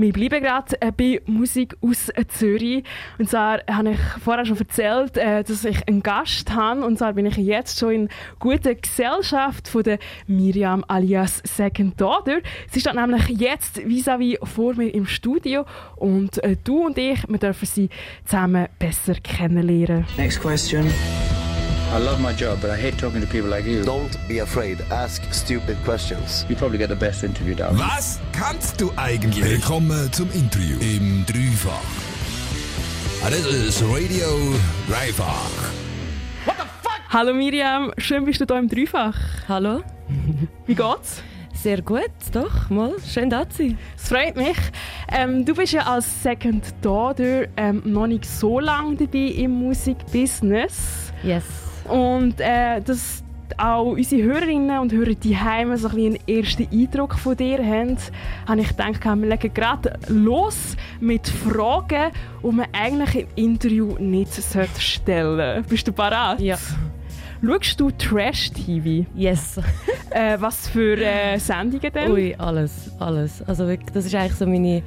Wir bleiben gerade äh, bei Musik aus äh, Zürich. Und zwar habe ich vorher schon erzählt, äh, dass ich einen Gast habe. Und zwar bin ich jetzt schon in guter Gesellschaft von der Miriam alias Second Daughter. Sie steht nämlich jetzt vis-à-vis -vis vor mir im Studio. Und du und ich, wir dürfen sie zusammen besser kennenlernen. Next question. I love my job, but I hate talking to people like you. Don't be afraid. Ask stupid questions. You probably get the best interview down. Was kannst du eigentlich? Willkommen zum Interview im Dreifach. Ah, Das ist Radio Dreifach. Hallo Miriam, schön bist du hier im Dreifach. Hallo, Wie geht's? sehr gut, doch, mal, schön da zu sein. Es freut mich. Ähm, du bist ja als Second Daughter ähm, noch nicht so lange dabei im Musikbusiness. Yes. Und äh, dass auch unsere Hörerinnen und Hörer die Heime so ein einen ersten Eindruck von dir haben, habe ich gedacht, wir legen gerade los mit Fragen, die man eigentlich im Interview nicht sollte stellen Bist du parat? Ja. Schaust du Trash-TV? Yes. Äh, was für äh, Sendungen denn? Ui, alles, alles. Also wirklich, das ist eigentlich so meine...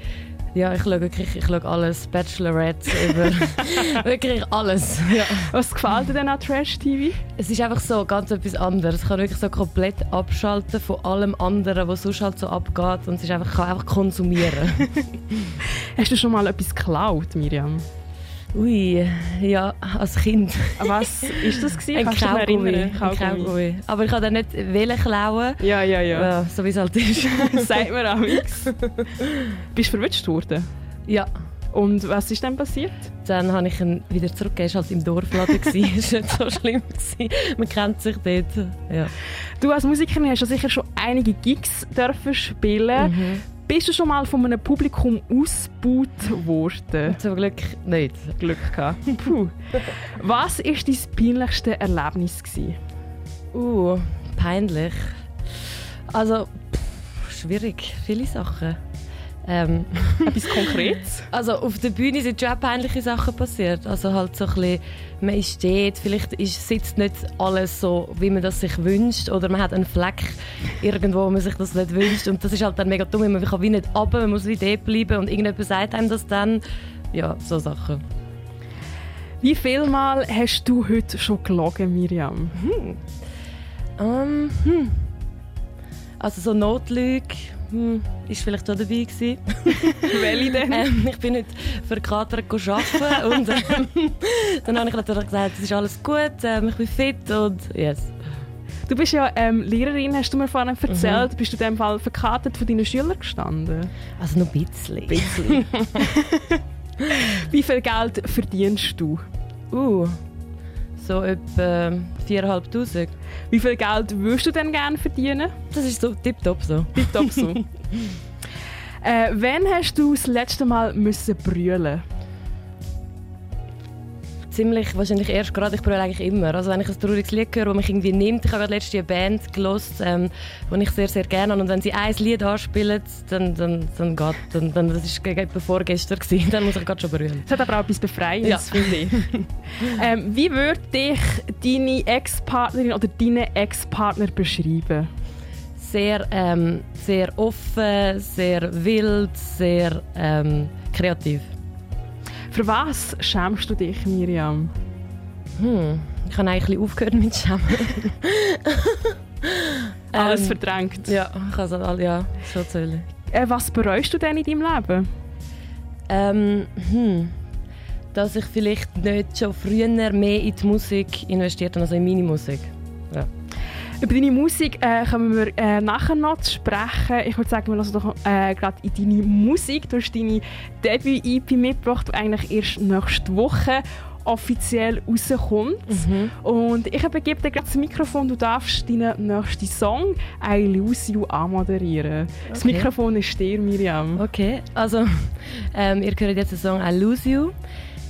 Ja, ich schaue wirklich, ich schaue alles, Bachelorette über... wirklich alles, ja. Was gefällt dir denn an Trash-TV? Es ist einfach so ganz etwas anderes. Ich kann wirklich so komplett abschalten von allem anderen, was sonst halt so abgeht. Und es ist einfach, ich kann einfach konsumieren. Hast du schon mal etwas geklaut, Miriam? Ui, ja, als Kind. Was ist das gewesen? Ein Kaugummi. Kaugummi. Aber ich kann dann nicht wählen klauen. Ja, ja, ja. So wie es halt ist. Sagt mir auch nichts. Bist du verwünscht worden? ja. Und was ist dann passiert? Dann habe ich ihn wieder zurückgegeben. Es war halt im Dorfladen. Es war nicht so schlimm. Man kennt sich dort. Ja. Du als Musikerin hast ja sicher schon einige Gigs dürfen spielen. Mhm. Bist du schon mal von einem Publikum ausgebaut worden? Zum Glück nicht. Glück gehabt. Puh. Was war dein peinlichste Erlebnis? Gewesen? Uh, peinlich. Also, pff, schwierig. Viele Sachen. Ähm, Etwas Konkretes? also auf der Bühne sind schon auch peinliche Sachen passiert. Also halt so ein bisschen, man ist steht, vielleicht ist, sitzt nicht alles so, wie man das sich wünscht oder man hat einen Fleck irgendwo, wo man sich das nicht wünscht und das ist halt dann mega dumm, man kann wie nicht runter, man muss wie dort bleiben und irgendjemand sagt einem das dann. Ja, so Sachen. Wie viel Mal hast du heute schon gelogen, Miriam? Ähm, hm. Also so Notlüge hm, ist vielleicht auch dabei gewesen. Welche denn? ähm, ich bin nicht verkatert arbeiten und ähm, dann habe ich natürlich gesagt, es ist alles gut, ähm, ich bin fit und yes. Du bist ja ähm, Lehrerin, hast du mir vorhin erzählt. Bist du in dem Fall verkartet von deinen Schülern gestanden? Also noch ein bisschen. bisschen. Wie viel Geld verdienst du? Uh, so etwa 4'500. Wie viel Geld würdest du denn gerne verdienen? Das ist so tipptopp so. Tipptopp so. äh, wann hast du das letzte Mal müssen brüllen? Ziemlich wahrscheinlich erst gerade, ich brülle eigentlich immer. Also wenn ich ein trauriges Lied höre, das mich irgendwie nimmt, ich habe gerade letzte Band gelost, ähm, die ich sehr, sehr gerne habe. Und wenn sie ein Lied anspielen, dann, dann, dann geht, dann, dann, das war etwa vorgestern, gewesen, dann muss ich gerade schon brüllen. Es hat aber auch etwas Befreiendes, Ja. finde ich. ähm, wie würde dich deine Ex-Partnerin oder deine Ex-Partner beschreiben? Sehr, ähm, sehr offen, sehr wild, sehr ähm, kreativ. Für was schämst du dich, Miriam? Hm. Ich habe eigentlich aufgehört mit Schämen. Alles Ähm, verdrängt. Ja, ich kann es ja, so erzählen. Äh, was bereust du denn in deinem Leben? Ähm, hm. Dass ich vielleicht nicht schon früher mehr in die Musik investiert habe, also in meine Musik. Über deine Musik äh, kommen wir äh, nachher noch zu sprechen. Ich würde sagen, wir lassen doch äh, gerade in deine Musik. Du hast deine Debüt-EP mitgebracht, die eigentlich erst nächste Woche offiziell rauskommt. Und ich übergebe dir gerade das Mikrofon. Du darfst deinen nächsten Song «I Lose You» anmoderieren. Das Okay. Mikrofon ist dir, Miriam. Okay, also ähm, ihr hört jetzt den Song «I Lose You».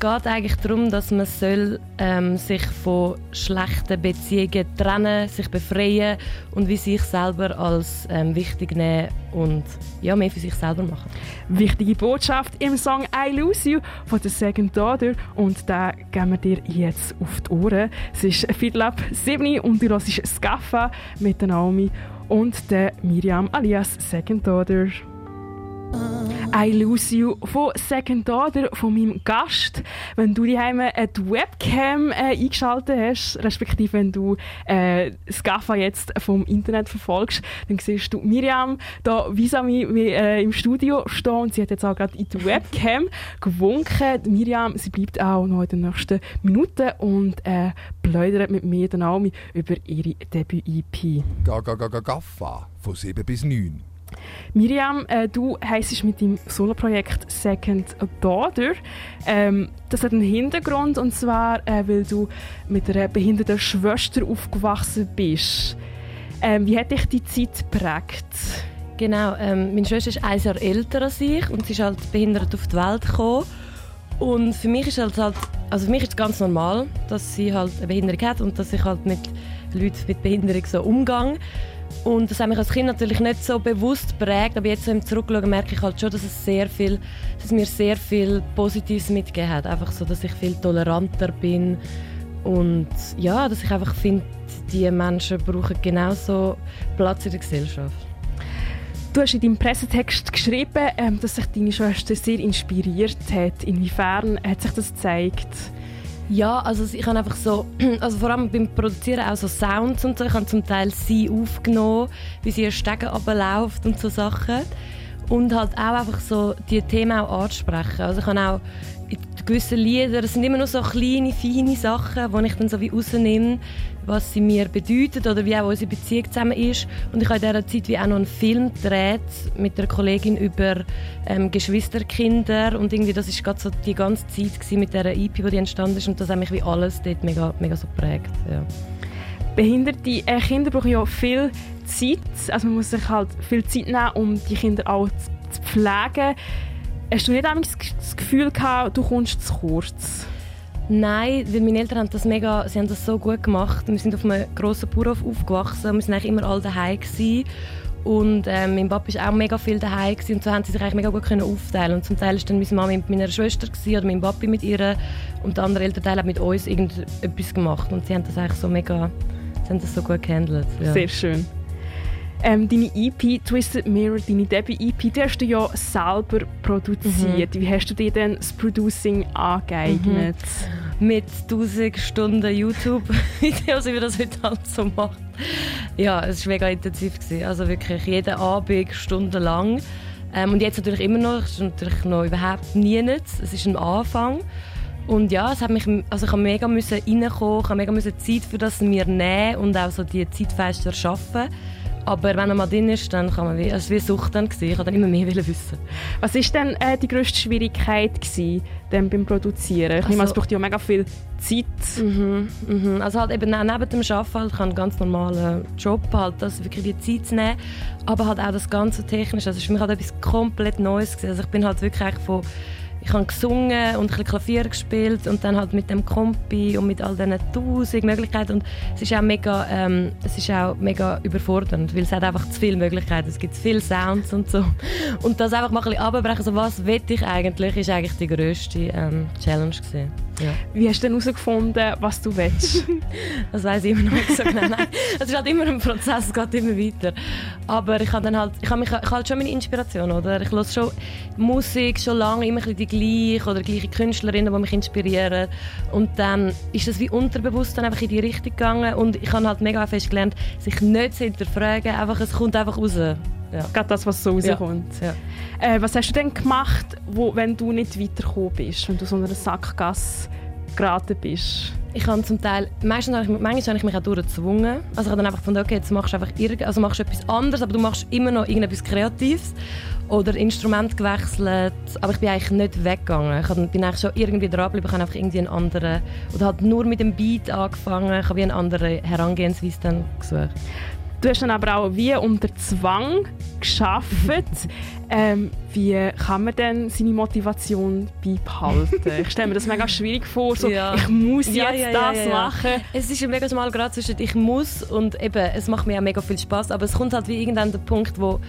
Geht eigentlich darum, dass man soll, ähm, sich von schlechten Beziehungen trennen, sich befreien und wie sich selber als ähm, wichtig nehmen und ja, mehr für sich selber machen. Wichtige Botschaft im Song «I Lose You» von der Second Daughter und da geben wir dir jetzt auf die Ohren. Es ist Viertel ab 7 und du hörst «Skaffa» mit der Naomi und der Miriam alias Second Daughter. I Lose You von Second Order, von meinem Gast. Wenn du daheim äh, die Webcam äh, eingeschaltet hast, respektive wenn du äh, das GAFA jetzt vom Internet verfolgst, dann siehst du Miriam da vis-à-vis äh, im Studio stehen und sie hat jetzt auch gerade in die Webcam gewunken. Miriam, sie bleibt auch noch in den nächsten Minuten und äh, plaudert mit mir dann auch über ihre Debüt-EP. Gaga Gaga Gaffa von 7 bis 9. Miriam, äh, du heisst mit deinem Soloprojekt Second Daughter. Ähm, das hat einen Hintergrund und zwar, äh, weil du mit einer behinderten Schwester aufgewachsen bist. Ähm, wie hat dich die Zeit geprägt? Genau, ähm, meine Schwester ist ein Jahr älter als ich und sie ist halt behindert auf die Welt gekommen. Und für mich ist halt, halt also für mich ist es ganz normal, dass sie halt eine Behinderung hat und dass ich halt mit Leuten mit Behinderung so umgehe. Und das hat mich als Kind natürlich nicht so bewusst prägt, aber jetzt so im Zurückschauen merke ich halt schon, dass es sehr viel, dass es mir sehr viel Positives mitgegeben hat. Einfach so, dass ich viel toleranter bin und ja, dass ich einfach finde, die Menschen brauchen genauso Platz in der Gesellschaft. Du hast in deinem Pressetext geschrieben, ähm, dass sich deine Schwester sehr inspiriert hat. Inwiefern hat sich das gezeigt? Ja, also ich habe einfach so, also vor allem beim Produzieren auch so Sounds und so. Ich habe zum Teil sie aufgenommen, wie sie ihr Stegen runterläuft und so Sachen. Und halt auch einfach so die Themen auch ansprechen. Also ich habe auch gewisse Lieder, das sind immer nur so kleine, feine Sachen, die ich dann so wie rausnehme, was sie mir bedeuten oder wie auch unsere Beziehung zusammen ist. Und ich habe in dieser Zeit wie auch noch einen Film gedreht mit einer Kollegin über ähm, Geschwisterkinder und irgendwie das gerade so die ganze Zeit mit dieser EP, die entstanden ist und das hat mich wie alles dort mega, mega so geprägt. Ja. Behinderte äh, Kinder brauchen ja viel Zeit, also man muss sich halt viel Zeit nehmen, um die Kinder auch zu pflegen. Hast du nicht das Gefühl gehabt, du kommst zu kurz? Nein, weil meine Eltern haben das mega, sie haben das so gut gemacht. Wir sind auf einem grossen Bauernhof aufgewachsen. Wir sind eigentlich immer alle daheim gewesen. Und ähm, mein Papa war auch mega viel daheim gewesen, und so haben sie sich eigentlich mega gut können aufteilen. Und zum Teil war dann meine Mama mit meiner Schwester gewesen, oder mein Papa mit ihr und der andere Elternteil hat mit uns irgendetwas gemacht. Und sie haben das eigentlich so mega, sie haben das so gut gehandelt. Ja. Sehr schön. Ähm, deine EP Twisted Mirror, deine Debüt-EP, die hast du ja selber produziert. Mhm. Wie hast du dir denn das Producing angeeignet? Mhm. Mit 1000 Stunden YouTube-Videos, wie man das heute halt so macht. Ja, es war mega intensiv. Gewesen. Also wirklich jeden Abend stundenlang. Ähm, und jetzt natürlich immer noch, es ist natürlich noch überhaupt nie nichts. Es ist ein Anfang. Und ja, es hat mich, also ich musste mega müssen reinkommen, ich musste mega müssen Zeit für das mir nehmen und auch so die Zeitfenster schaffen. Aber wenn er mal drin ist, dann kann man wie, also wie Sucht dann gewesen. Ich wollte dann immer mehr wissen. Was war denn äh, die grösste Schwierigkeit gewesen, dann beim Produzieren? Ich also, meine, es braucht ja mega viel Zeit. Mhm, mhm. Also halt eben neben dem Arbeiten halt, ich einen ganz normalen Job, halt, das wirklich die Zeit zu nehmen, aber halt auch das ganze Technische. Also es war für mich halt etwas komplett Neues gewesen. Also ich bin halt wirklich von ich habe gesungen und ein Klavier gespielt und dann halt mit dem Kompi und mit all diesen tausend Möglichkeiten. Und es ist auch mega, ähm, es ist auch mega überfordernd, weil es hat einfach zu viele Möglichkeiten, es gibt zu viele Sounds und so. Und das einfach mal ein bisschen abbrechen, so was will ich eigentlich, ist eigentlich die grösste ähm, Challenge gewesen. Ja. Wie hast du denn herausgefunden, was du willst? das weiß ich immer noch nicht so genau. Nein, es ist halt immer ein Prozess, es geht immer weiter. Aber ich habe dann halt, ich habe mich, ich habe halt schon meine Inspiration, oder? Ich höre schon Musik schon lange, immer die gleiche oder gleiche Künstlerinnen, die mich inspirieren. Und dann ist das wie unterbewusst dann einfach in die Richtung gegangen und ich habe halt mega fest gelernt, sich nicht zu hinterfragen, einfach, es kommt einfach raus. Ja. Gerade das, was so rauskommt. Ja. Ja. Äh, was hast du denn gemacht, wo, wenn du nicht weitergekommen bist, wenn du so einer Sackgasse geraten bist? Ich habe zum Teil, meistens habe ich, manchmal habe ich mich auch durchgezwungen. Also ich habe dann einfach gefunden, okay, jetzt machst du einfach irgend, also machst du etwas anderes, aber du machst immer noch irgendetwas Kreatives. Oder Instrument gewechselt, aber ich bin eigentlich nicht weggegangen. Ich bin eigentlich schon irgendwie dran geblieben, ich habe einfach irgendwie einen anderen, oder halt nur mit dem Beat angefangen, ich habe wie eine andere Herangehensweise dann gesucht. Du hast dann aber auch wie unter Zwang geschafft. ähm, wie kann man denn seine Motivation beibehalten? ich stelle mir das mega schwierig vor, so, ja. ich muss jetzt ja, ja, das machen. Es ist ein mega schmal Grad zwischen ich muss und eben, es macht mir auch mega viel Spaß, aber es kommt halt wie irgendwann der Punkt, wo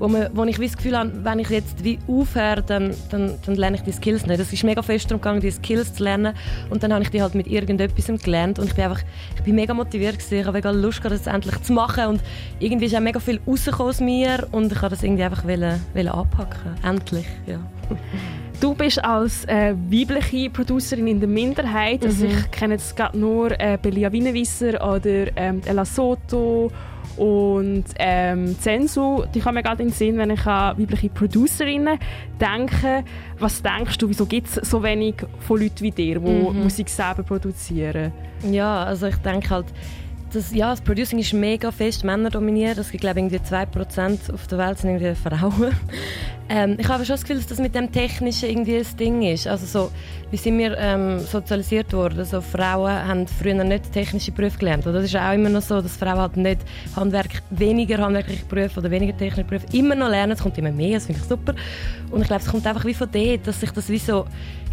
wo, man, wo ich das Gefühl habe, wenn ich jetzt wie aufhöre, dann, dann, dann lerne ich die Skills nicht. Es ist mega fest darum gegangen, die Skills zu lernen und dann habe ich die halt mit irgendetwas gelernt und ich bin einfach, ich bin mega motiviert gewesen. ich habe mega Lust gehabt, das endlich zu machen und irgendwie ist auch mega viel rausgekommen aus mir und ich habe das irgendwie einfach wollen, wollen anpacken, endlich, ja. Du bist als äh, weibliche Producerin in der Minderheit. Also Mhm. ich kenne jetzt gerade nur äh, Belia Wienewisser oder ähm, Ella Soto und ähm, Zensu. Die kommen mir gerade in den Sinn, wenn ich an weibliche Producerinnen denke. Was denkst du, wieso gibt es so wenig von Leuten wie dir, die Mhm. Musik selber produzieren? Ja, also ich denke halt, das, ja, das Producing ist mega fest männerdominiert. Es gibt, glaube ich, irgendwie 2% auf der Welt sind irgendwie Frauen. Ähm, ich habe schon das Gefühl, dass das mit dem Technischen irgendwie ein Ding ist. Also so, wie sind wir ähm, sozialisiert worden? Also Frauen haben früher nicht technische Berufe gelernt. Oder das ist auch immer noch so, dass Frauen halt nicht Handwerk, weniger handwerkliche Berufe oder weniger technische Berufe immer noch lernen. Es kommt immer mehr, das finde ich super. Und ich glaube, es kommt einfach wie von dort, dass sich das wie so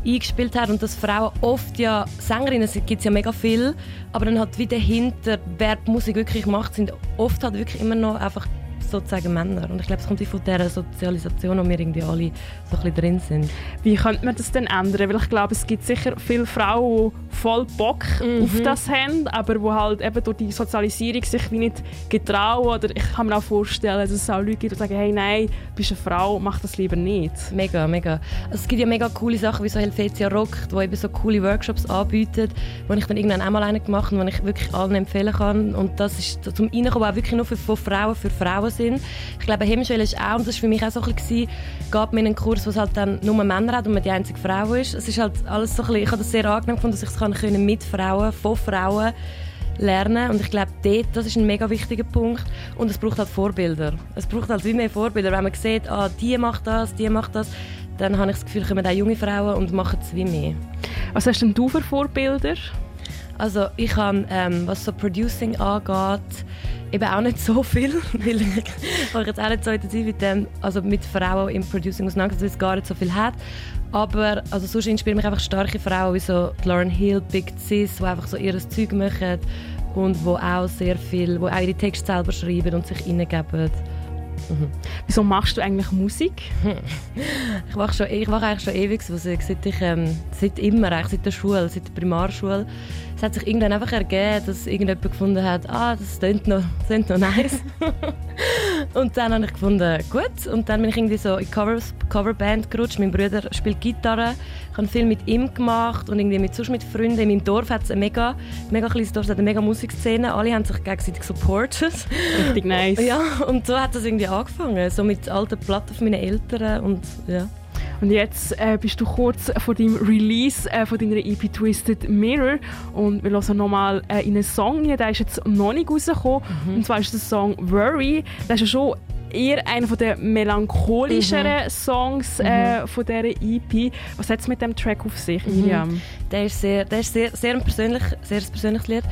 eingespielt hat und dass Frauen oft ja Sängerinnen gibt es ja mega viel, aber dann halt wie dahinter, wer die Musik wirklich macht, sind oft halt wirklich immer noch einfach sozusagen Männer. Und ich glaube, es kommt von dieser Sozialisation, wo wir irgendwie alle so ein bisschen drin sind. Wie könnte man das denn ändern? Weil ich glaube, es gibt sicher viele Frauen, die voll Bock Mhm. auf das haben, aber die halt eben durch die Sozialisierung sich wie nicht getrauen. Oder ich kann mir auch vorstellen, dass es auch Leute gibt, die sagen, hey, nein, du bist eine Frau, mach das lieber nicht. Mega, mega. Also es gibt ja mega coole Sachen wie so Helvetia Rock, wo eben so coole Workshops anbietet, wo ich dann irgendwann einmal einen gemacht habe, den ich wirklich allen empfehlen kann. Und das ist zum Reinkommen auch wirklich nur für, von Frauen für Frauen sind. Ich glaube, Hemmschwelle ist auch, und das war für mich auch so ein bisschen, man in einen Kurs, wo es halt dann nur Männer hat und man die einzige Frau ist. Es ist halt alles so ein bisschen, ich habe das sehr angenehm gefunden, dass ich es können mit Frauen, von Frauen lernen und ich glaube, dort, das ist ein mega wichtiger Punkt und es braucht halt Vorbilder. Es braucht halt wie mehr Vorbilder, wenn man sieht, ah, die macht das, die macht das, dann habe ich das Gefühl, kommen auch junge Frauen und machen es wie mehr. Was hast denn du für Vorbilder? Also ich habe, ähm, was so Producing angeht, eben auch nicht so viel, weil ich habe jetzt auch nicht so intensiv mit, dem, also mit Frauen im Producing auseinandergesetzt, weil es gar nicht so viel hat. Aber also sonst inspirieren mich einfach starke Frauen wie so Lauren Hill, Big Sis, die einfach so ihr Zeug machen und wo auch sehr viel, wo auch ihre Texte selber schreiben und sich reingeben. Wieso machst du eigentlich Musik? Ich mache, schon, eigentlich schon ewig Musik, seit, ich, ähm, seit immer, eigentlich seit der Schule, seit der Primarschule. Es hat sich irgendwann einfach ergeben, dass irgendjemand gefunden hat, ah, das klingt noch, das klingt noch nice. Und dann habe ich gefunden, gut. Und dann bin ich irgendwie so in Covers, Coverband gerutscht. Mein Bruder spielt Gitarre. Ich habe viel mit ihm gemacht und irgendwie mit, sonst mit Freunden. In meinem Dorf hat es ein mega, mega kleines Dorf, hat eine mega Musikszene. Alle haben sich gegenseitig supportet. Richtig nice. Ja, und so hat das irgendwie angefangen. So mit alten Platten von meinen Eltern und ja. Und jetzt äh, bist du kurz vor dem Release äh, von deiner EP Twisted Mirror und wir hören nochmal äh, in einen Song hier, der ist jetzt noch nicht rausgekommen. Und zwar ist der Song Worry. Das ist ja schon eher einer der melancholischeren Songs äh, von dieser EP. Was hat es mit dem Track auf sich, Miriam? Der ist sehr, der ist sehr, sehr, persönlich, sehr persönliches Lied.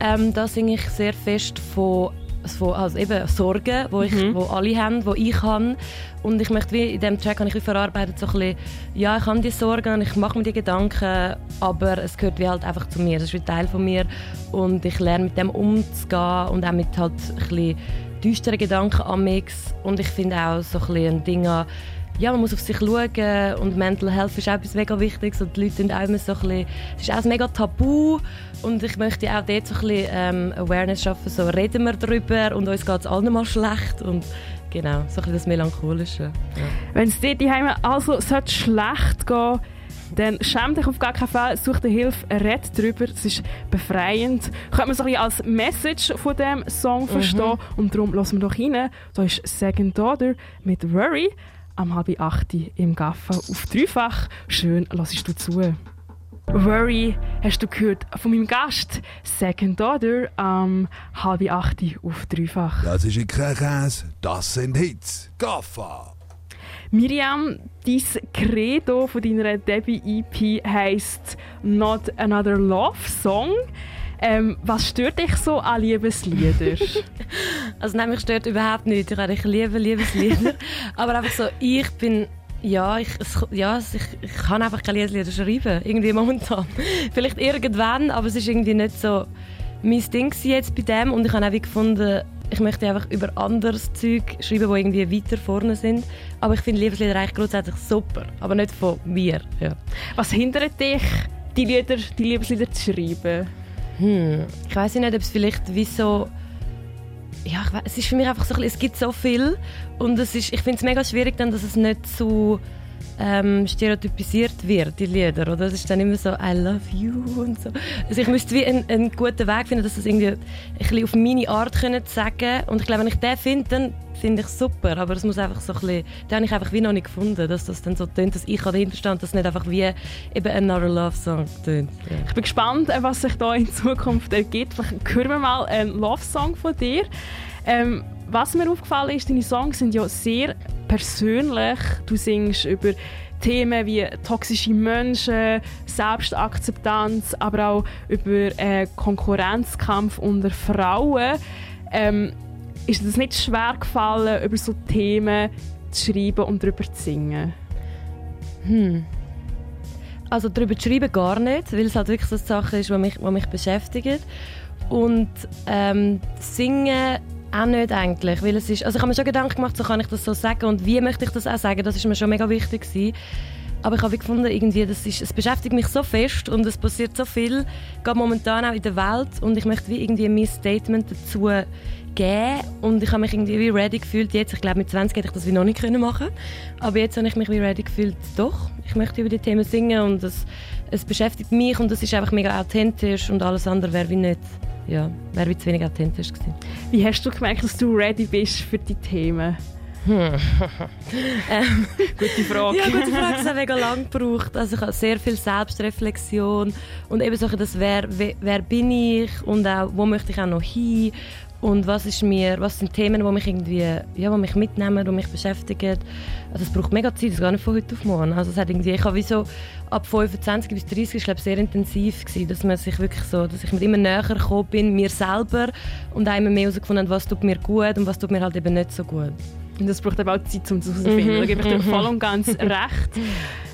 Ähm, da singe ich sehr fest von, von also eben Sorgen, wo, ich, wo alle haben, die ich habe. Und ich möchte wie in diesem Track habe ich verarbeitet, so ein bisschen, ja, ich habe die Sorgen ich mache mir die Gedanken, aber es gehört wie halt einfach zu mir. Das ist wie Teil von mir und ich lerne mit dem umzugehen und auch mit halt ein bisschen düsteren Gedanken am Mix. Und ich finde auch so ein bisschen ein Ding an, ja, man muss auf sich schauen und Mental Health ist auch etwas mega Wichtiges und die Leute sind auch immer so ein bisschen, es ist auch ein mega Tabu und ich möchte auch dort so ein bisschen ähm, Awareness schaffen, so reden wir darüber und uns geht es allen mal schlecht und genau, so ein bisschen das Melancholische. Ja. Wenn es dir daheim also sollte schlecht gehen dann schäm dich auf gar keinen Fall, such dir Hilfe, red drüber, es ist befreiend. Könnte man so ein bisschen als Message von dem Song verstehen und darum lassen wir doch rein. Da ist Second Daughter mit Worry am halb acht im Gaffa auf dreifach. Schön, lassest du zu. Worry hast du gehört von meinem Gast Second Daughter am halb acht auf dreifach. Das ist kein Käse, das sind Hits. Gaffa! Miriam, dein Credo von deiner Debüt-EP heisst Not Another Love Song. Ähm, was stört dich so an Liebeslieder? Also nein, mich stört überhaupt nichts, ich, ich liebe Liebeslieder, aber einfach so, ich bin ja, ich, es, ja ich, ich kann einfach keine Liebeslieder schreiben, irgendwie momentan. Vielleicht irgendwann, aber es ist irgendwie nicht so mein Ding jetzt bei dem und ich habe auch gefunden, ich möchte einfach über anderes Zeug schreiben, die irgendwie weiter vorne sind. Aber ich finde Liebeslieder eigentlich grundsätzlich super, aber nicht von mir. Ja. Was hindert dich, die, Lieder, die Liebeslieder zu schreiben? Hm. Ich weiß nicht, ob es vielleicht wie so ja, ich weiss, es ist für mich einfach so, es gibt so viel und es ist, ich finde es mega schwierig dann, dass es nicht zu ähm, stereotypisiert wird, die Lieder. Oder? Es ist dann immer so «I love you» und so. Also ich müsste wie einen, einen guten Weg finden, dass es irgendwie ein bisschen auf meine Art können sagen Und ich glaube, wenn ich den finde, dann finde ich super. Aber es muss einfach so ein bisschen, den habe ich einfach wie noch nicht gefunden, dass das dann so tönt, dass ich dahinter stehe dass es nicht einfach wie eben «Another Love Song» tönt. Ich bin gespannt, äh, was sich da in Zukunft ergibt. Vielleicht hören wir mal einen Love Song von dir. Ähm, was mir aufgefallen ist, deine Songs sind ja sehr persönlich. Du singst über Themen wie toxische Menschen, Selbstakzeptanz, aber auch über äh, Konkurrenzkampf unter Frauen. Ähm, ist es nicht schwer gefallen, über so Themen zu schreiben und darüber zu singen? Hm. Also darüber zu schreiben gar nicht, weil es halt wirklich so eine Sache ist, die mich, die mich beschäftigt. Und ähm, singen auch nicht eigentlich, weil es ist, also ich habe mir schon Gedanken gemacht, so kann ich das so sagen und wie möchte ich das auch sagen, das ist mir schon mega wichtig gewesen. Aber ich habe gefunden, irgendwie, das ist, es beschäftigt mich so fest und es passiert so viel, gerade momentan auch in der Welt und ich möchte wie irgendwie mein Statement dazu geben und ich habe mich irgendwie wie ready gefühlt jetzt. Ich glaube, mit 20 hätte ich das wie noch nicht können machen aber jetzt habe ich mich wie ready gefühlt, doch, ich möchte über die Themen singen und es, es beschäftigt mich und es ist einfach mega authentisch und alles andere wäre wie nicht ja, wäre zu wenig authentisch gewesen. Wie hast du gemerkt, dass du ready bist für die Themen? Hm. ähm, gute Frage. Ja, gute Frage. Es hat mega lange gebraucht. Also ich habe sehr viel Selbstreflexion und eben so das, wer, wer bin ich und auch, wo möchte ich auch noch hin und was ist mir, was sind Themen, die mich irgendwie, ja, die mich mitnehmen, die mich beschäftigen. Also es braucht mega Zeit, das ist gar nicht von heute auf morgen. Also es hat irgendwie, ich habe wie so ab 25 bis 30 ist glaube sehr intensiv gewesen, dass man sich wirklich so, dass ich mir immer näher gekommen bin mir selber und immer mehr herausgefunden was tut mir gut und was tut mir halt eben nicht so gut. Und das braucht eben auch Zeit, um das herauszufinden. Mhm. Da gebe ich dir voll und ganz recht.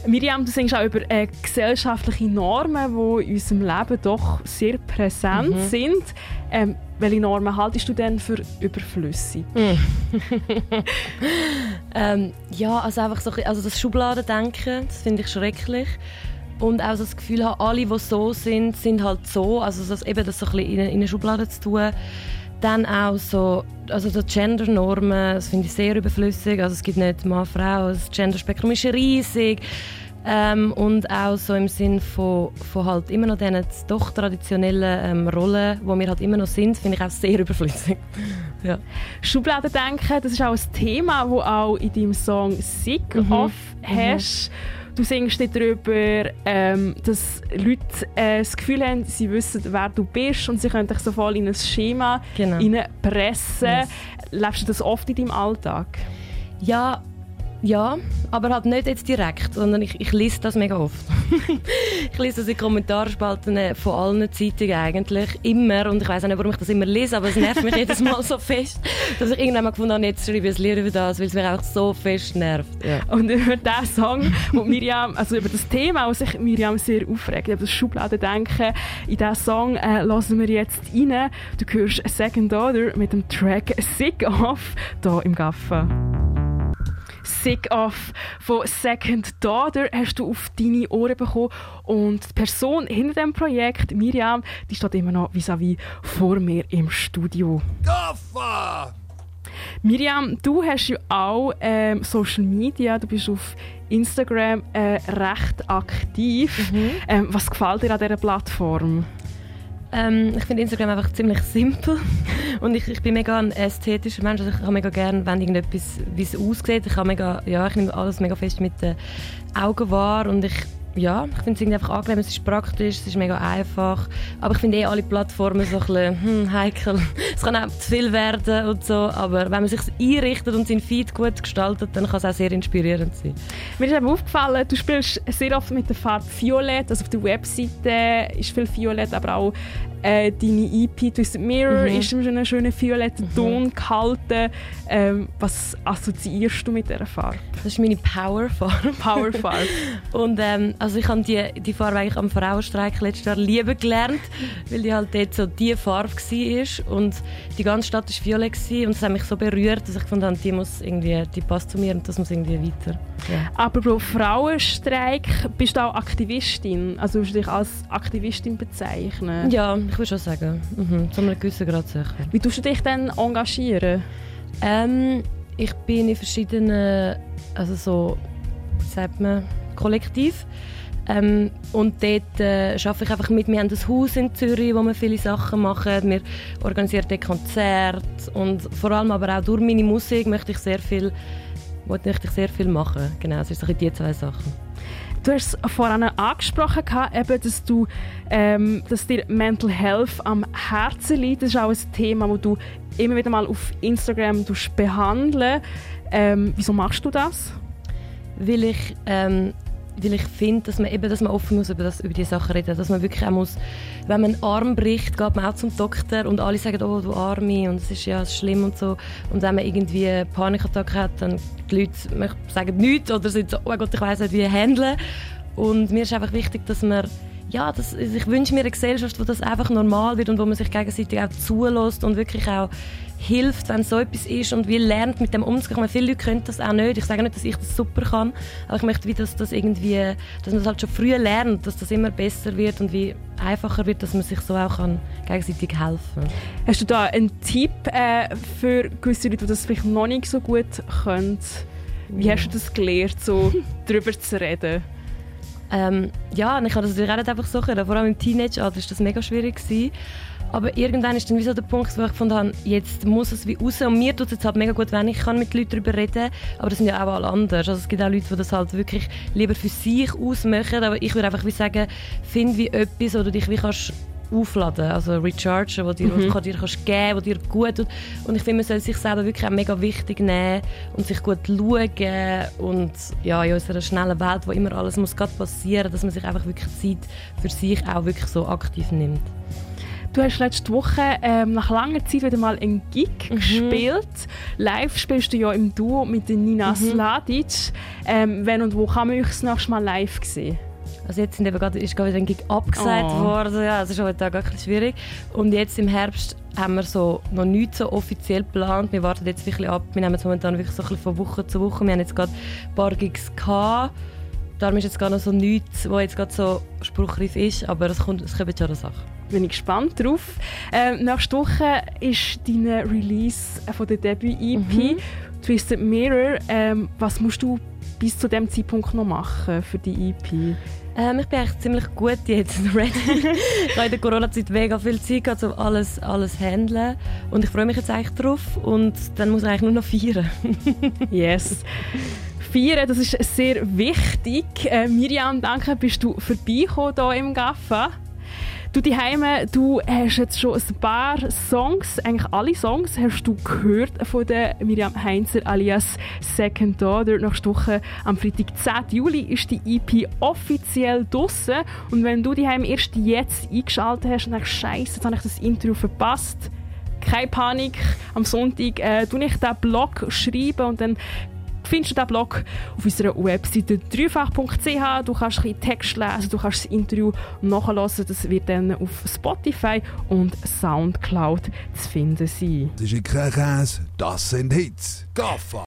Miriam, du singst auch über äh, gesellschaftliche Normen, die in unserem Leben doch sehr präsent mhm. sind. Ähm, welche Normen haltest du denn für überflüssig? Mhm. ähm, ja, also einfach so, also das Schubladendenken, das finde ich schrecklich. Und auch das Gefühl haben, alle, die so sind, sind halt so. Also das, eben das so ein bisschen in, in eine Schublade zu tun. Dann auch so, also so Gender-Normen, das finde ich sehr überflüssig. Also es gibt nicht Mann, Frau, das Gender-Spektrum ist riesig. Ähm, und auch so im Sinn von, von halt immer noch diesen doch traditionellen ähm, Rollen, die wir halt immer noch sind, finde ich auch sehr überflüssig. ja. Schubladendenken, das ist auch ein Thema, das auch in deinem Song «Sick mhm. Off» hast. Mhm. Du singst darüber, ähm, dass Leute äh, das Gefühl haben, sie wissen, wer du bist und sie können dich so voll in ein Schema genau. pressen. Yes. Lebst du das oft in deinem Alltag? Ja, ja, aber halt nicht jetzt direkt, sondern ich, ich lese das mega oft. ich lese das in Kommentarspalten von allen Zeitungen eigentlich, immer. Und ich weiß auch nicht, warum ich das immer lese, aber es nervt mich jedes Mal so fest, dass ich irgendwann mal gefunden habe, jetzt schreibe ich ein Lied über das, weil es mich einfach so fest nervt. Ja. Und über diesen Song, wo Miriam, also über das Thema, was sich Miriam sehr aufregt, über das Schubladendenken, in diesen Song äh, lassen wir jetzt rein. Du hörst Second Daughter mit dem Track Sick Off hier im Gaffa. Sick Off von Second Daughter hast du auf deine Ohren bekommen. Und die Person hinter dem Projekt, Miriam, die steht immer noch vis-à-vis -vis vor mir im Studio. Gaffa! Miriam, du hast ja auch ähm, Social Media, du bist auf Instagram äh, recht aktiv. Mhm. Ähm, was gefällt dir an dieser Plattform? Ähm, ich finde Instagram einfach ziemlich simpel und ich, ich bin mega ein ästhetischer Mensch. Also ich habe mega gerne, wenn irgendetwas, wie es aussieht. Ich, mega, ja, ich nehme alles mega fest mit den Augen wahr und ich ja, ich finde es einfach angenehm, es ist praktisch, es ist mega einfach. Aber ich finde eh alle Plattformen so ein bisschen hm, heikel. Es kann auch zu viel werden und so, aber wenn man sich einrichtet und seinen Feed gut gestaltet, dann kann es auch sehr inspirierend sein. Mir ist eben aufgefallen, du spielst sehr oft mit der Farbe Violett, also auf der Webseite ist viel Violett, aber auch äh, deine EP Twisted Mirror mhm. ist schon einen schönen violetten mhm. Ton gehalten. Ähm, was assoziierst du mit dieser Farbe? Das ist meine Powerfarbe. Powerfarbe. und ähm, Also ich habe die, die Farbe eigentlich am Frauenstreik letztes Jahr lieben gelernt, weil die halt dort so die Farbe war und die ganze Stadt war violett und es hat mich so berührt, dass ich fand, die muss irgendwie, die passt zu mir und das muss irgendwie weiter. Ja. Aber pro Frauenstreik bist du auch Aktivistin, also würdest du dich als Aktivistin bezeichnen? Ja, ich würde schon sagen, mhm. zu einem gewissen Grad sicher. Wie tust du dich denn engagieren? Ähm, ich bin in verschiedenen, also so, wie sagt man, Kollektiv. Ähm, und dort äh, arbeite ich einfach mit. Wir haben ein Haus in Zürich, wo wir viele Sachen machen. Wir organisieren dort Konzerte und vor allem aber auch durch meine Musik möchte ich sehr viel, möchte ich sehr viel machen. Genau, es sind die zwei Sachen. Du hast es vorhin angesprochen, eben, dass, du, ähm, dass dir Mental Health am Herzen liegt. Das ist auch ein Thema, das du immer wieder mal auf Instagram behandeln ähm, Wieso machst du das? Weil ich ähm, weil ich finde, dass man eben, dass man offen muss über, das, über die Sachen reden, dass man wirklich auch muss, wenn man einen Arm bricht, geht man auch zum Doktor und alle sagen, oh du Arme und es ist ja schlimm und so. Und wenn man irgendwie eine Panikattacke hat, dann die Leute sagen nichts oder sind so, oh Gott, ich weiß nicht, wie handeln. Und mir ist einfach wichtig, dass man ja, das, ich wünsche mir eine Gesellschaft, wo das einfach normal wird und wo man sich gegenseitig auch zulässt und wirklich auch hilft, wenn so etwas ist und wie lernt mit dem umzugehen. Viele Leute können das auch nicht. Ich sage nicht, dass ich das super kann, aber ich möchte, wie das, das irgendwie, dass man das halt schon früh lernt, dass das immer besser wird und wie einfacher wird, dass man sich so auch kann gegenseitig helfen kann. Hast du da einen Tipp äh, für gewisse Leute, die das vielleicht noch nicht so gut können? Wie hast du das gelernt, so darüber zu reden? Ähm, ja, ich habe das natürlich auch nicht einfach so können. Vor allem im Teenage-Alter war das mega schwierig. Gewesen. Aber irgendwann ist dann wie so der Punkt, wo ich gefunden habe, jetzt muss es wie raus. Und mir tut es jetzt halt mega gut, wenn ich kann mit Leuten darüber reden kann. Aber das sind ja auch alle anders. Also es gibt auch Leute, die das halt wirklich lieber für sich ausmachen. Aber ich würde einfach wie sagen, find wie etwas, wo du dich wie kannst aufladen, also rechargen, wo dir, mhm. kann dir kannst geben, wo dir gut tut. Und ich finde, man soll sich selber wirklich auch mega wichtig nehmen und sich gut schauen und ja, in unserer schnellen Welt, wo immer alles muss passieren, dass man sich einfach wirklich Zeit für sich auch wirklich so aktiv nimmt. Du hast letzte Woche ähm, nach langer Zeit wieder mal einen Gig mhm. gespielt. Live spielst du ja im Duo mit Nina mhm. Sladic. Ähm, wenn und wo kann man euch das nächste Mal live sehen? Also jetzt sind eben grad, ist gerade wieder ein Gig abgesagt oh. worden. Ja, das ist heute Tag ein schwierig. Und jetzt im Herbst haben wir so noch nichts so offiziell geplant. Wir warten jetzt wirklich ab. Wir nehmen es momentan wirklich so ein bisschen von Woche zu Woche. Wir haben jetzt gerade ein paar Gigs gehabt. Darum ist jetzt gar noch so nichts, was jetzt gerade so spruchreif ist. Aber es kommt, es kommt schon eine Sache bin ich gespannt drauf. Ähm, nächste Woche ist dein Release von der Debüt-EP, mhm. Twisted Mirror. Ähm, was musst du bis zu dem Zeitpunkt noch machen für die EP? Ähm, ich bin eigentlich ziemlich gut jetzt ready. ich habe in der Corona-Zeit mega viel Zeit gehabt, um alles, alles handeln. Und ich freue mich jetzt eigentlich drauf. Und dann muss ich eigentlich nur noch feiern. yes. Feiern, das ist sehr wichtig. Äh, Miriam, danke, bist du vorbeigekommen hier im GAFA. Du daheim, du hast jetzt schon ein paar Songs, eigentlich alle Songs, hast du gehört von der Miriam Heinzer alias Second Daughter. Nächste Woche am Freitag, 10. Juli, ist die EP offiziell draussen. Und wenn du daheim erst jetzt eingeschaltet hast und denkst, Scheiße, jetzt habe ich das Interview verpasst, keine Panik. Am Sonntag äh, tu ich den Blog schreiben und dann findest du den Blog auf unserer Webseite dreifach.ch. Du kannst ein Text lesen, du kannst das Interview nachhören. Das wird dann auf Spotify und Soundcloud zu finden sein. Das ist kein Käse, das sind Hits. Gaffa!